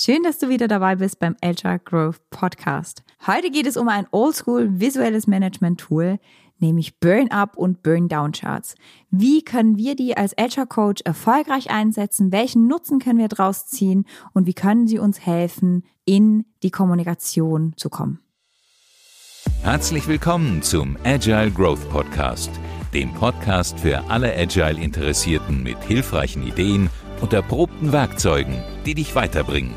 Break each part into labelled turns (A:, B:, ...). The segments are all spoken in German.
A: Schön, dass du wieder dabei bist beim Agile Growth Podcast. Heute geht es um ein oldschool visuelles Management Tool, nämlich Burn-Up und Burn-Down Charts. Wie können wir die als Agile Coach erfolgreich einsetzen? Welchen Nutzen können wir daraus ziehen? Und wie können sie uns helfen, in die Kommunikation zu kommen?
B: Herzlich willkommen zum Agile Growth Podcast, dem Podcast für alle Agile Interessierten mit hilfreichen Ideen und erprobten Werkzeugen, die dich weiterbringen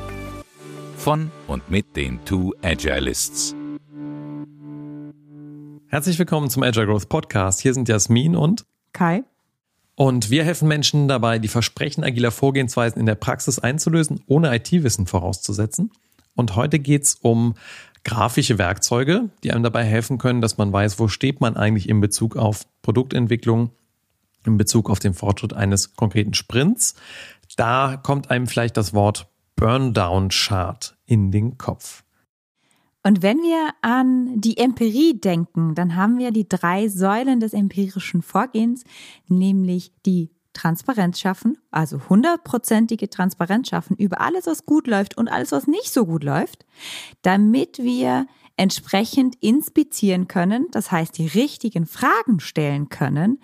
B: von und mit den Two Agilists.
C: Herzlich willkommen zum Agile Growth Podcast. Hier sind Jasmin und
A: Kai.
C: Und wir helfen Menschen dabei, die Versprechen agiler Vorgehensweisen in der Praxis einzulösen, ohne IT-Wissen vorauszusetzen. Und heute geht es um grafische Werkzeuge, die einem dabei helfen können, dass man weiß, wo steht man eigentlich in Bezug auf Produktentwicklung, in Bezug auf den Fortschritt eines konkreten Sprints. Da kommt einem vielleicht das Wort Burndown-Chart in den Kopf.
A: Und wenn wir an die Empirie denken, dann haben wir die drei Säulen des empirischen Vorgehens, nämlich die Transparenz schaffen, also hundertprozentige Transparenz schaffen über alles, was gut läuft und alles, was nicht so gut läuft, damit wir entsprechend inspizieren können, das heißt die richtigen Fragen stellen können,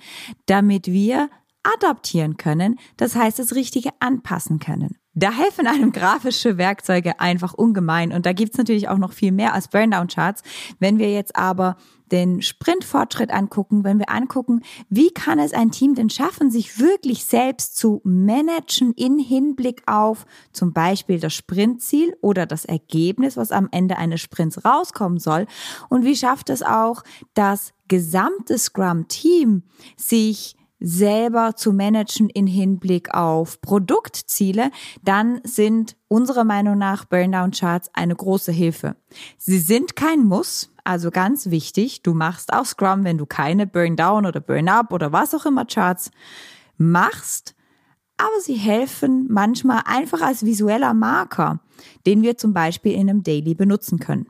A: damit wir adaptieren können, das heißt das Richtige anpassen können. Da helfen einem grafische Werkzeuge einfach ungemein. Und da gibt's natürlich auch noch viel mehr als Burndown-Charts. Wenn wir jetzt aber den Sprintfortschritt angucken, wenn wir angucken, wie kann es ein Team denn schaffen, sich wirklich selbst zu managen in Hinblick auf zum Beispiel das Sprintziel oder das Ergebnis, was am Ende eines Sprints rauskommen soll. Und wie schafft es auch das gesamte Scrum-Team, sich selber zu managen in Hinblick auf Produktziele, dann sind unserer Meinung nach Burndown Charts eine große Hilfe. Sie sind kein Muss, also ganz wichtig, du machst auch Scrum, wenn du keine Burndown oder Burn-Up oder was auch immer Charts machst, aber sie helfen manchmal einfach als visueller Marker, den wir zum Beispiel in einem Daily benutzen können.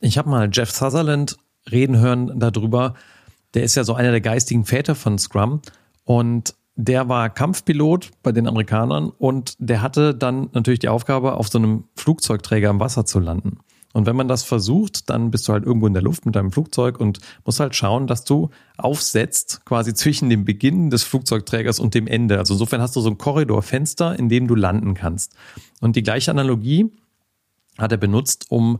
C: Ich habe mal Jeff Sutherland reden hören darüber, der ist ja so einer der geistigen Väter von Scrum und der war Kampfpilot bei den Amerikanern und der hatte dann natürlich die Aufgabe, auf so einem Flugzeugträger im Wasser zu landen. Und wenn man das versucht, dann bist du halt irgendwo in der Luft mit deinem Flugzeug und musst halt schauen, dass du aufsetzt, quasi zwischen dem Beginn des Flugzeugträgers und dem Ende. Also insofern hast du so ein Korridorfenster, in dem du landen kannst. Und die gleiche Analogie hat er benutzt, um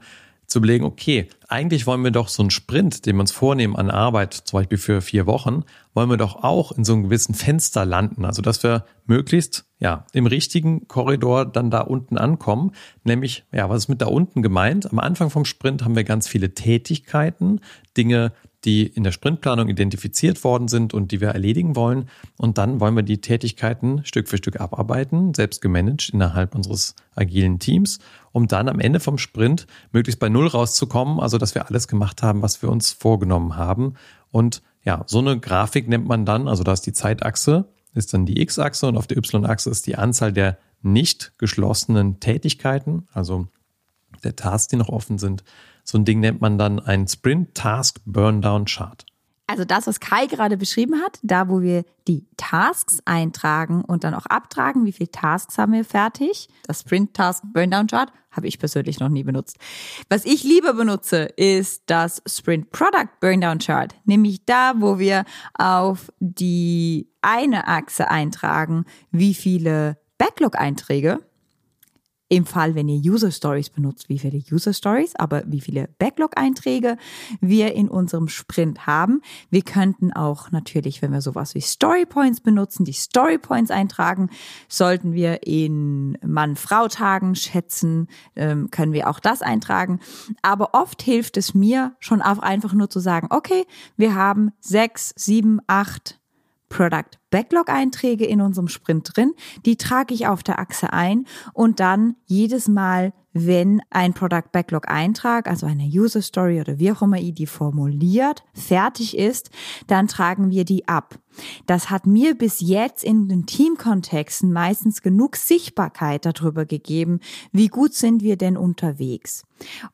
C: zu überlegen, okay, eigentlich wollen wir doch so einen Sprint, den wir uns vornehmen an Arbeit, zum Beispiel für vier Wochen, wollen wir doch auch in so einem gewissen Fenster landen. Also, dass wir möglichst, ja, im richtigen Korridor dann da unten ankommen. Nämlich, ja, was ist mit da unten gemeint? Am Anfang vom Sprint haben wir ganz viele Tätigkeiten, Dinge, die in der Sprintplanung identifiziert worden sind und die wir erledigen wollen. Und dann wollen wir die Tätigkeiten Stück für Stück abarbeiten, selbst gemanagt innerhalb unseres agilen Teams, um dann am Ende vom Sprint möglichst bei Null rauszukommen, also dass wir alles gemacht haben, was wir uns vorgenommen haben. Und ja, so eine Grafik nennt man dann, also da ist die Zeitachse, ist dann die X-Achse und auf der Y-Achse ist die Anzahl der nicht geschlossenen Tätigkeiten, also der Tasks, die noch offen sind. So ein Ding nennt man dann ein Sprint Task Burndown Chart.
A: Also das, was Kai gerade beschrieben hat, da wo wir die Tasks eintragen und dann auch abtragen, wie viele Tasks haben wir fertig. Das Sprint Task Burndown Chart habe ich persönlich noch nie benutzt. Was ich lieber benutze, ist das Sprint Product Burndown Chart, nämlich da, wo wir auf die eine Achse eintragen, wie viele Backlog-Einträge im Fall, wenn ihr User Stories benutzt, wie viele User Stories, aber wie viele Backlog-Einträge wir in unserem Sprint haben. Wir könnten auch natürlich, wenn wir sowas wie Story Points benutzen, die Story Points eintragen. Sollten wir in Mann-Frau-Tagen schätzen, ähm, können wir auch das eintragen. Aber oft hilft es mir schon auch einfach nur zu sagen, okay, wir haben sechs, sieben, acht Product Backlog Einträge in unserem Sprint drin. Die trage ich auf der Achse ein und dann jedes Mal, wenn ein Product Backlog Eintrag, also eine User Story oder wie auch immer ihr die formuliert, fertig ist, dann tragen wir die ab. Das hat mir bis jetzt in den Teamkontexten meistens genug Sichtbarkeit darüber gegeben, wie gut sind wir denn unterwegs.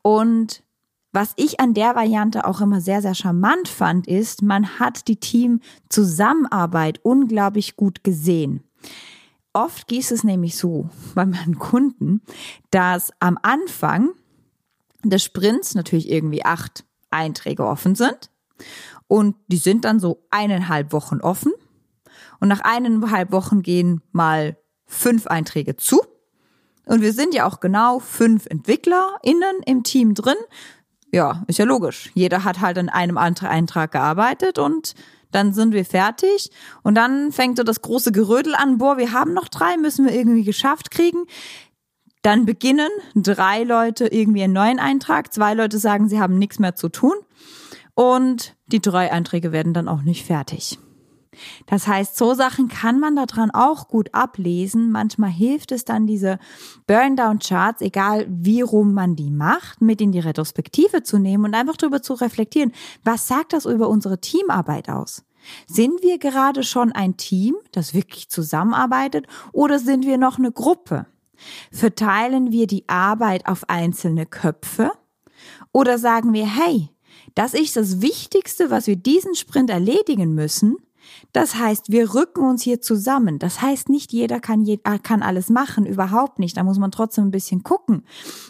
A: Und was ich an der Variante auch immer sehr, sehr charmant fand, ist, man hat die Teamzusammenarbeit unglaublich gut gesehen. oft geht es nämlich so bei meinen Kunden, dass am Anfang des Sprints natürlich irgendwie acht Einträge offen sind und die sind dann so eineinhalb Wochen offen und nach eineinhalb Wochen gehen mal fünf Einträge zu und wir sind ja auch genau fünf EntwicklerInnen im Team drin. Ja, ist ja logisch. Jeder hat halt an einem Eintrag gearbeitet und dann sind wir fertig und dann fängt so das große Gerödel an, boah, wir haben noch drei, müssen wir irgendwie geschafft kriegen. Dann beginnen drei Leute irgendwie einen neuen Eintrag, zwei Leute sagen, sie haben nichts mehr zu tun und die drei Einträge werden dann auch nicht fertig. Das heißt, so Sachen kann man daran auch gut ablesen. Manchmal hilft es dann, diese Burndown-Charts, egal wie rum man die macht, mit in die Retrospektive zu nehmen und einfach darüber zu reflektieren. Was sagt das über unsere Teamarbeit aus? Sind wir gerade schon ein Team, das wirklich zusammenarbeitet, oder sind wir noch eine Gruppe? Verteilen wir die Arbeit auf einzelne Köpfe? Oder sagen wir, hey, das ist das Wichtigste, was wir diesen Sprint erledigen müssen. Das heißt, wir rücken uns hier zusammen. Das heißt, nicht jeder kann, je, äh, kann alles machen, überhaupt nicht. Da muss man trotzdem ein bisschen gucken.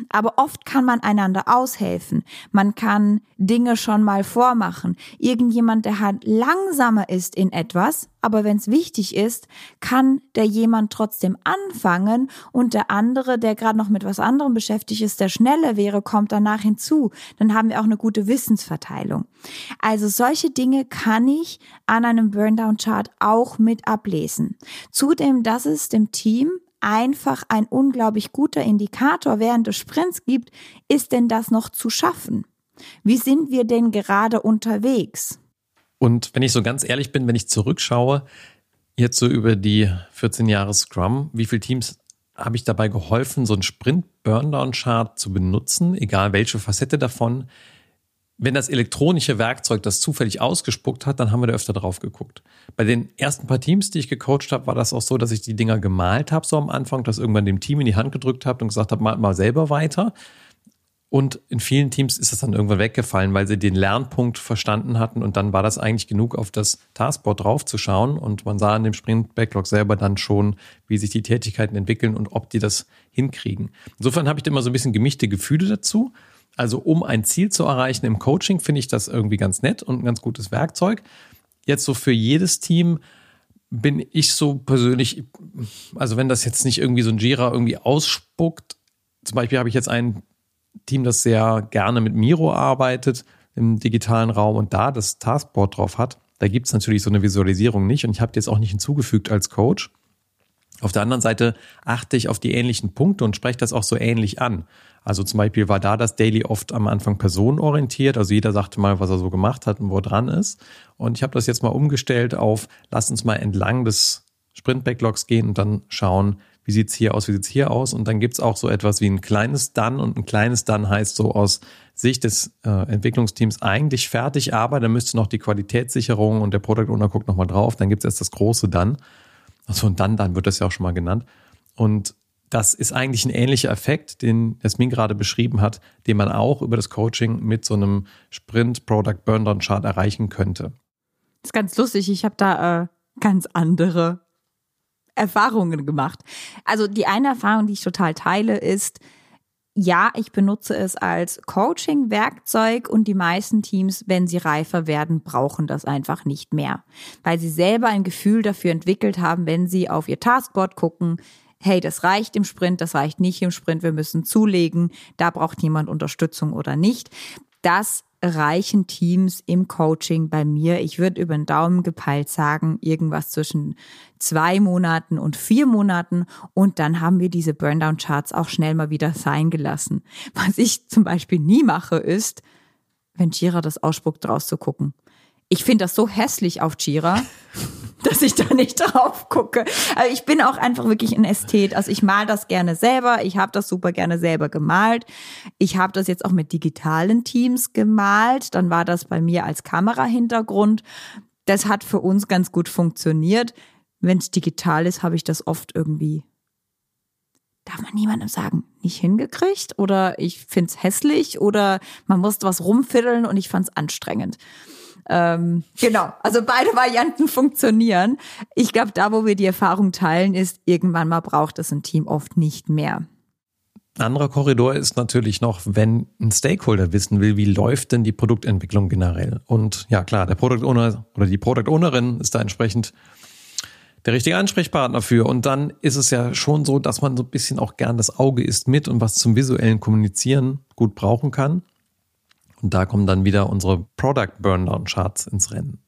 A: Aber oft kann man einander aushelfen. Man kann Dinge schon mal vormachen. Irgendjemand, der halt langsamer ist in etwas, aber wenn es wichtig ist, kann der jemand trotzdem anfangen und der andere, der gerade noch mit was anderem beschäftigt ist, der schneller wäre, kommt danach hinzu. Dann haben wir auch eine gute Wissensverteilung. Also solche Dinge kann ich an einem Burndown-Chart auch mit ablesen. Zudem, dass es dem Team einfach ein unglaublich guter Indikator während des Sprints gibt, ist denn das noch zu schaffen? Wie sind wir denn gerade unterwegs?
C: Und wenn ich so ganz ehrlich bin, wenn ich zurückschaue, jetzt so über die 14 Jahre Scrum, wie viele Teams habe ich dabei geholfen, so einen Sprint-Burndown-Chart zu benutzen, egal welche Facette davon. Wenn das elektronische Werkzeug das zufällig ausgespuckt hat, dann haben wir da öfter drauf geguckt. Bei den ersten paar Teams, die ich gecoacht habe, war das auch so, dass ich die Dinger gemalt habe, so am Anfang, das irgendwann dem Team in die Hand gedrückt habe und gesagt habe, mal, mal selber weiter. Und in vielen Teams ist das dann irgendwann weggefallen, weil sie den Lernpunkt verstanden hatten und dann war das eigentlich genug, auf das Taskboard draufzuschauen und man sah in dem Sprint-Backlog selber dann schon, wie sich die Tätigkeiten entwickeln und ob die das hinkriegen. Insofern habe ich da immer so ein bisschen gemischte Gefühle dazu. Also um ein Ziel zu erreichen im Coaching finde ich das irgendwie ganz nett und ein ganz gutes Werkzeug. Jetzt so für jedes Team bin ich so persönlich, also wenn das jetzt nicht irgendwie so ein Jira irgendwie ausspuckt, zum Beispiel habe ich jetzt einen Team, das sehr gerne mit Miro arbeitet im digitalen Raum und da das Taskboard drauf hat, da gibt es natürlich so eine Visualisierung nicht und ich habe die jetzt auch nicht hinzugefügt als Coach. Auf der anderen Seite achte ich auf die ähnlichen Punkte und spreche das auch so ähnlich an. Also zum Beispiel war da das Daily oft am Anfang personenorientiert, also jeder sagte mal, was er so gemacht hat und wo dran ist. Und ich habe das jetzt mal umgestellt auf, lass uns mal entlang des Sprint-Backlogs gehen und dann schauen, wie sieht's hier aus, wie sieht's hier aus. Und dann gibt's auch so etwas wie ein kleines Dann und ein kleines Dann heißt so aus Sicht des äh, Entwicklungsteams eigentlich fertig, aber dann müsste noch die Qualitätssicherung und der Product Owner guckt nochmal drauf, dann gibt's erst das große Dann. Also und dann, dann wird das ja auch schon mal genannt. Und das ist eigentlich ein ähnlicher Effekt, den Jasmin gerade beschrieben hat, den man auch über das Coaching mit so einem Sprint Product Burndown Chart erreichen könnte.
A: Das ist ganz lustig. Ich habe da äh, ganz andere Erfahrungen gemacht. Also die eine Erfahrung, die ich total teile, ist, ja, ich benutze es als Coaching-Werkzeug und die meisten Teams, wenn sie reifer werden, brauchen das einfach nicht mehr, weil sie selber ein Gefühl dafür entwickelt haben, wenn sie auf ihr Taskboard gucken, hey, das reicht im Sprint, das reicht nicht im Sprint, wir müssen zulegen, da braucht jemand Unterstützung oder nicht. Das reichen Teams im Coaching bei mir. Ich würde über den Daumen gepeilt sagen, irgendwas zwischen zwei Monaten und vier Monaten. Und dann haben wir diese Burndown-Charts auch schnell mal wieder sein gelassen. Was ich zum Beispiel nie mache, ist, wenn Jira das ausspuckt, draus zu gucken. Ich finde das so hässlich auf Jira. dass ich da nicht drauf gucke. Also ich bin auch einfach wirklich ein Ästhet. Also ich mal das gerne selber. Ich habe das super gerne selber gemalt. Ich habe das jetzt auch mit digitalen Teams gemalt. Dann war das bei mir als Kamerahintergrund. Das hat für uns ganz gut funktioniert. Wenn es digital ist, habe ich das oft irgendwie darf man niemandem sagen, nicht hingekriegt oder ich find's hässlich oder man musste was rumfiddeln und ich fand's anstrengend. Ähm, genau, also beide Varianten funktionieren. Ich glaube, da, wo wir die Erfahrung teilen, ist, irgendwann mal braucht es ein Team oft nicht mehr.
C: Ein anderer Korridor ist natürlich noch, wenn ein Stakeholder wissen will, wie läuft denn die Produktentwicklung generell. Und ja, klar, der Product Owner oder die Product Ownerin ist da entsprechend der richtige Ansprechpartner für. Und dann ist es ja schon so, dass man so ein bisschen auch gern das Auge ist mit und was zum visuellen Kommunizieren gut brauchen kann. Und da kommen dann wieder unsere Product Burndown Charts ins Rennen.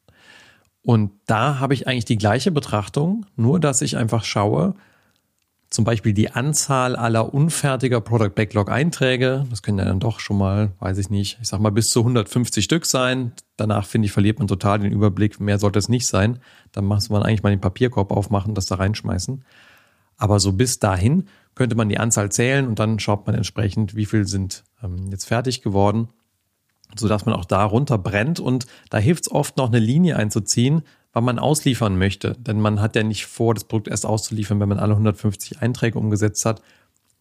C: Und da habe ich eigentlich die gleiche Betrachtung, nur dass ich einfach schaue, zum Beispiel die Anzahl aller unfertiger Product Backlog Einträge. Das können ja dann doch schon mal, weiß ich nicht, ich sag mal bis zu 150 Stück sein. Danach finde ich, verliert man total den Überblick. Mehr sollte es nicht sein. Dann muss man eigentlich mal den Papierkorb aufmachen, das da reinschmeißen. Aber so bis dahin könnte man die Anzahl zählen und dann schaut man entsprechend, wie viel sind ähm, jetzt fertig geworden, sodass man auch da runterbrennt. Und da hilft es oft noch eine Linie einzuziehen, wann man ausliefern möchte. Denn man hat ja nicht vor, das Produkt erst auszuliefern, wenn man alle 150 Einträge umgesetzt hat,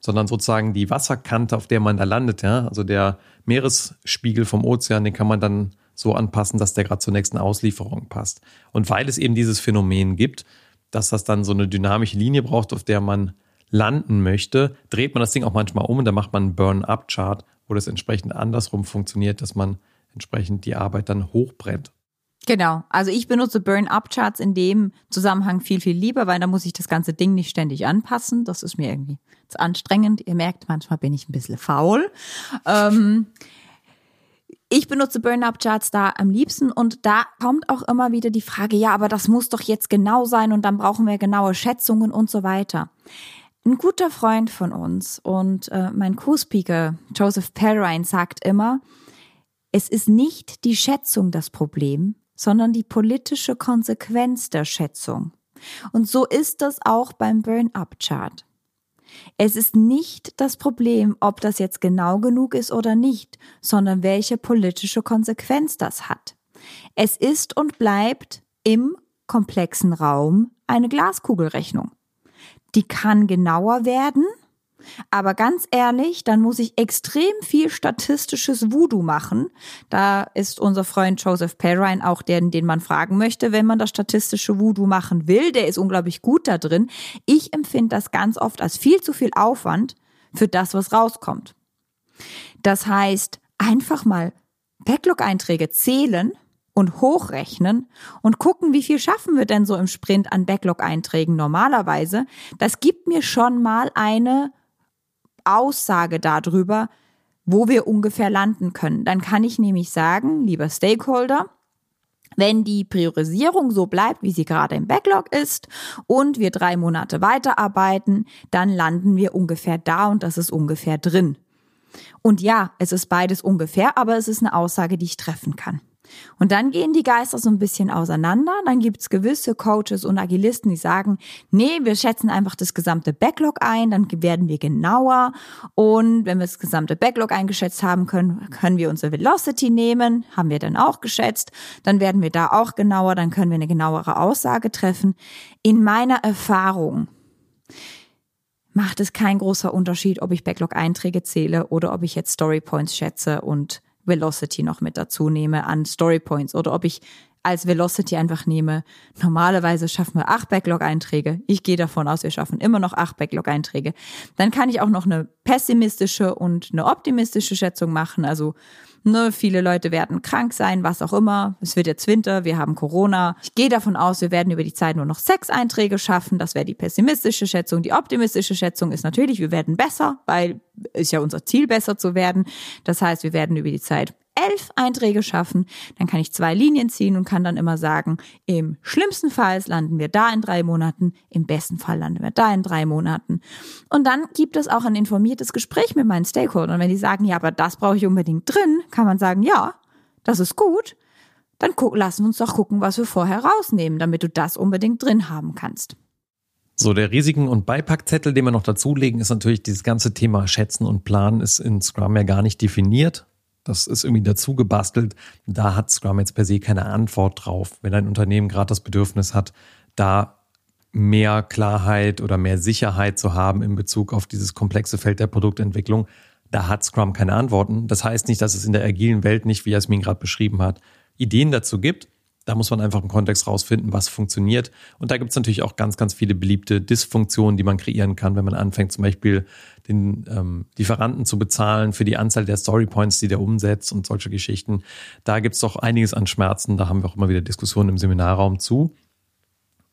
C: sondern sozusagen die Wasserkante, auf der man da landet, ja, also der Meeresspiegel vom Ozean, den kann man dann so anpassen, dass der gerade zur nächsten Auslieferung passt. Und weil es eben dieses Phänomen gibt, dass das dann so eine dynamische Linie braucht, auf der man landen möchte, dreht man das Ding auch manchmal um und dann macht man einen Burn-up-Chart, wo das entsprechend andersrum funktioniert, dass man entsprechend die Arbeit dann hochbrennt.
A: Genau. Also ich benutze Burn-Up-Charts in dem Zusammenhang viel, viel lieber, weil da muss ich das ganze Ding nicht ständig anpassen. Das ist mir irgendwie zu anstrengend. Ihr merkt, manchmal bin ich ein bisschen faul. Ähm, ich benutze Burn-Up-Charts da am liebsten und da kommt auch immer wieder die Frage, ja, aber das muss doch jetzt genau sein und dann brauchen wir genaue Schätzungen und so weiter. Ein guter Freund von uns und äh, mein Co-Speaker Joseph Perrine sagt immer, es ist nicht die Schätzung das Problem, sondern die politische Konsequenz der Schätzung. Und so ist das auch beim Burn-up-Chart. Es ist nicht das Problem, ob das jetzt genau genug ist oder nicht, sondern welche politische Konsequenz das hat. Es ist und bleibt im komplexen Raum eine Glaskugelrechnung. Die kann genauer werden, aber ganz ehrlich, dann muss ich extrem viel statistisches Voodoo machen. Da ist unser Freund Joseph Perrine auch der, den man fragen möchte, wenn man das statistische Voodoo machen will. Der ist unglaublich gut da drin. Ich empfinde das ganz oft als viel zu viel Aufwand für das, was rauskommt. Das heißt, einfach mal Backlog-Einträge zählen und hochrechnen und gucken, wie viel schaffen wir denn so im Sprint an Backlog-Einträgen normalerweise. Das gibt mir schon mal eine Aussage darüber, wo wir ungefähr landen können. Dann kann ich nämlich sagen, lieber Stakeholder, wenn die Priorisierung so bleibt, wie sie gerade im Backlog ist und wir drei Monate weiterarbeiten, dann landen wir ungefähr da und das ist ungefähr drin. Und ja, es ist beides ungefähr, aber es ist eine Aussage, die ich treffen kann. Und dann gehen die Geister so ein bisschen auseinander. Dann gibt's gewisse Coaches und Agilisten, die sagen, nee, wir schätzen einfach das gesamte Backlog ein, dann werden wir genauer. Und wenn wir das gesamte Backlog eingeschätzt haben können, können wir unsere Velocity nehmen, haben wir dann auch geschätzt. Dann werden wir da auch genauer, dann können wir eine genauere Aussage treffen. In meiner Erfahrung macht es kein großer Unterschied, ob ich Backlog-Einträge zähle oder ob ich jetzt Story Points schätze und Velocity noch mit dazu nehme an Story Points oder ob ich als Velocity einfach nehme. Normalerweise schaffen wir acht Backlog-Einträge. Ich gehe davon aus, wir schaffen immer noch acht Backlog-Einträge. Dann kann ich auch noch eine pessimistische und eine optimistische Schätzung machen. Also Ne, viele Leute werden krank sein, was auch immer. Es wird jetzt Winter, wir haben Corona. Ich gehe davon aus, wir werden über die Zeit nur noch sechs Einträge schaffen. Das wäre die pessimistische Schätzung. Die optimistische Schätzung ist natürlich, wir werden besser, weil ist ja unser Ziel, besser zu werden. Das heißt, wir werden über die Zeit elf Einträge schaffen, dann kann ich zwei Linien ziehen und kann dann immer sagen, im schlimmsten Fall landen wir da in drei Monaten, im besten Fall landen wir da in drei Monaten. Und dann gibt es auch ein informiertes Gespräch mit meinen Stakeholdern. Und wenn die sagen, ja, aber das brauche ich unbedingt drin, kann man sagen, ja, das ist gut. Dann guck, lassen wir uns doch gucken, was wir vorher rausnehmen, damit du das unbedingt drin haben kannst.
C: So, der Risiken- und Beipackzettel, den wir noch dazulegen, ist natürlich dieses ganze Thema Schätzen und Planen ist in Scrum ja gar nicht definiert. Das ist irgendwie dazu gebastelt. Da hat Scrum jetzt per se keine Antwort drauf. Wenn ein Unternehmen gerade das Bedürfnis hat, da mehr Klarheit oder mehr Sicherheit zu haben in Bezug auf dieses komplexe Feld der Produktentwicklung, da hat Scrum keine Antworten. Das heißt nicht, dass es in der agilen Welt nicht, wie Jasmin gerade beschrieben hat, Ideen dazu gibt. Da muss man einfach im Kontext rausfinden, was funktioniert. Und da gibt es natürlich auch ganz, ganz viele beliebte Dysfunktionen, die man kreieren kann, wenn man anfängt, zum Beispiel den ähm, Lieferanten zu bezahlen für die Anzahl der Storypoints, die der umsetzt und solche Geschichten. Da gibt es doch einiges an Schmerzen. Da haben wir auch immer wieder Diskussionen im Seminarraum zu.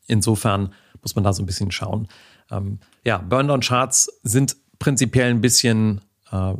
C: Insofern muss man da so ein bisschen schauen. Ähm, ja, Burndown-Charts sind prinzipiell ein bisschen äh,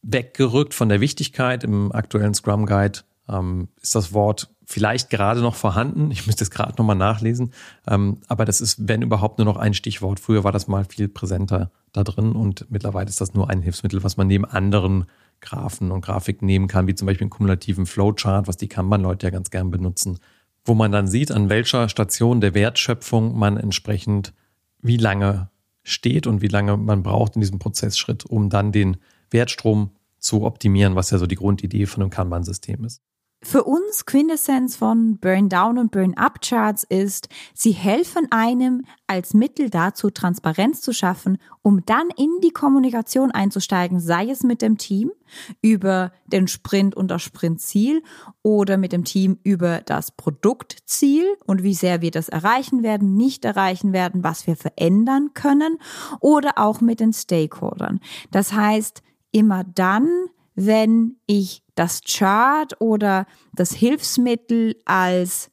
C: weggerückt von der Wichtigkeit. Im aktuellen Scrum Guide ähm, ist das Wort vielleicht gerade noch vorhanden. Ich müsste es gerade nochmal nachlesen. Ähm, aber das ist, wenn überhaupt, nur noch ein Stichwort. Früher war das mal viel präsenter da drin und mittlerweile ist das nur ein Hilfsmittel, was man neben anderen Graphen und Grafiken nehmen kann, wie zum Beispiel einen kumulativen Flowchart, was die Kanban-Leute ja ganz gern benutzen, wo man dann sieht, an welcher Station der Wertschöpfung man entsprechend wie lange steht und wie lange man braucht in diesem Prozessschritt, um dann den Wertstrom zu optimieren, was ja so die Grundidee von einem Kanban-System ist.
A: Für uns Quintessenz von Burn Down und Burn Up Charts ist, sie helfen einem als Mittel dazu, Transparenz zu schaffen, um dann in die Kommunikation einzusteigen, sei es mit dem Team über den Sprint und das Sprintziel oder mit dem Team über das Produktziel und wie sehr wir das erreichen werden, nicht erreichen werden, was wir verändern können oder auch mit den Stakeholdern. Das heißt, immer dann, wenn ich das Chart oder das Hilfsmittel als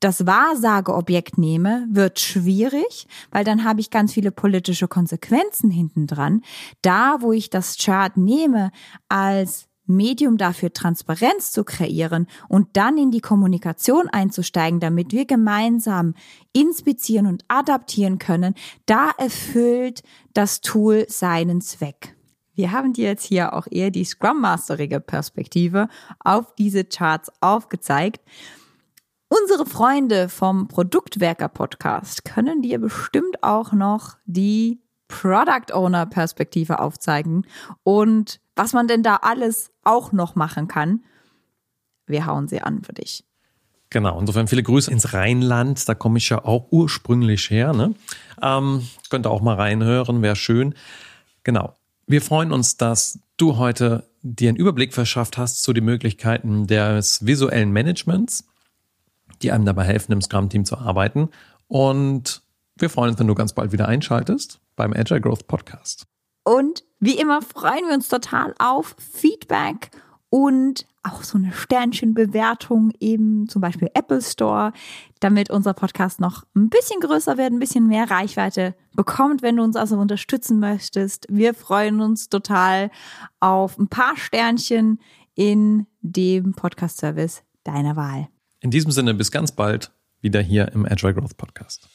A: das Wahrsageobjekt nehme, wird schwierig, weil dann habe ich ganz viele politische Konsequenzen hinten dran. Da, wo ich das Chart nehme als Medium dafür Transparenz zu kreieren und dann in die Kommunikation einzusteigen, damit wir gemeinsam inspizieren und adaptieren können, da erfüllt das Tool seinen Zweck. Wir haben dir jetzt hier auch eher die Scrum Masterige Perspektive auf diese Charts aufgezeigt. Unsere Freunde vom Produktwerker Podcast können dir bestimmt auch noch die Product Owner Perspektive aufzeigen und was man denn da alles auch noch machen kann. Wir hauen sie an für dich.
C: Genau, insofern viele Grüße ins Rheinland, da komme ich ja auch ursprünglich her. Ne? Ähm, könnt ihr auch mal reinhören, wäre schön. Genau, wir freuen uns, dass du heute dir einen Überblick verschafft hast zu den Möglichkeiten des visuellen Managements, die einem dabei helfen, im Scrum-Team zu arbeiten. Und wir freuen uns, wenn du ganz bald wieder einschaltest beim Agile Growth Podcast.
A: Und wie immer freuen wir uns total auf Feedback und auch so eine Sternchenbewertung eben zum Beispiel Apple Store, damit unser Podcast noch ein bisschen größer wird, ein bisschen mehr Reichweite bekommt, wenn du uns also unterstützen möchtest. Wir freuen uns total auf ein paar Sternchen in dem Podcast-Service deiner Wahl.
C: In diesem Sinne bis ganz bald wieder hier im Agile Growth Podcast.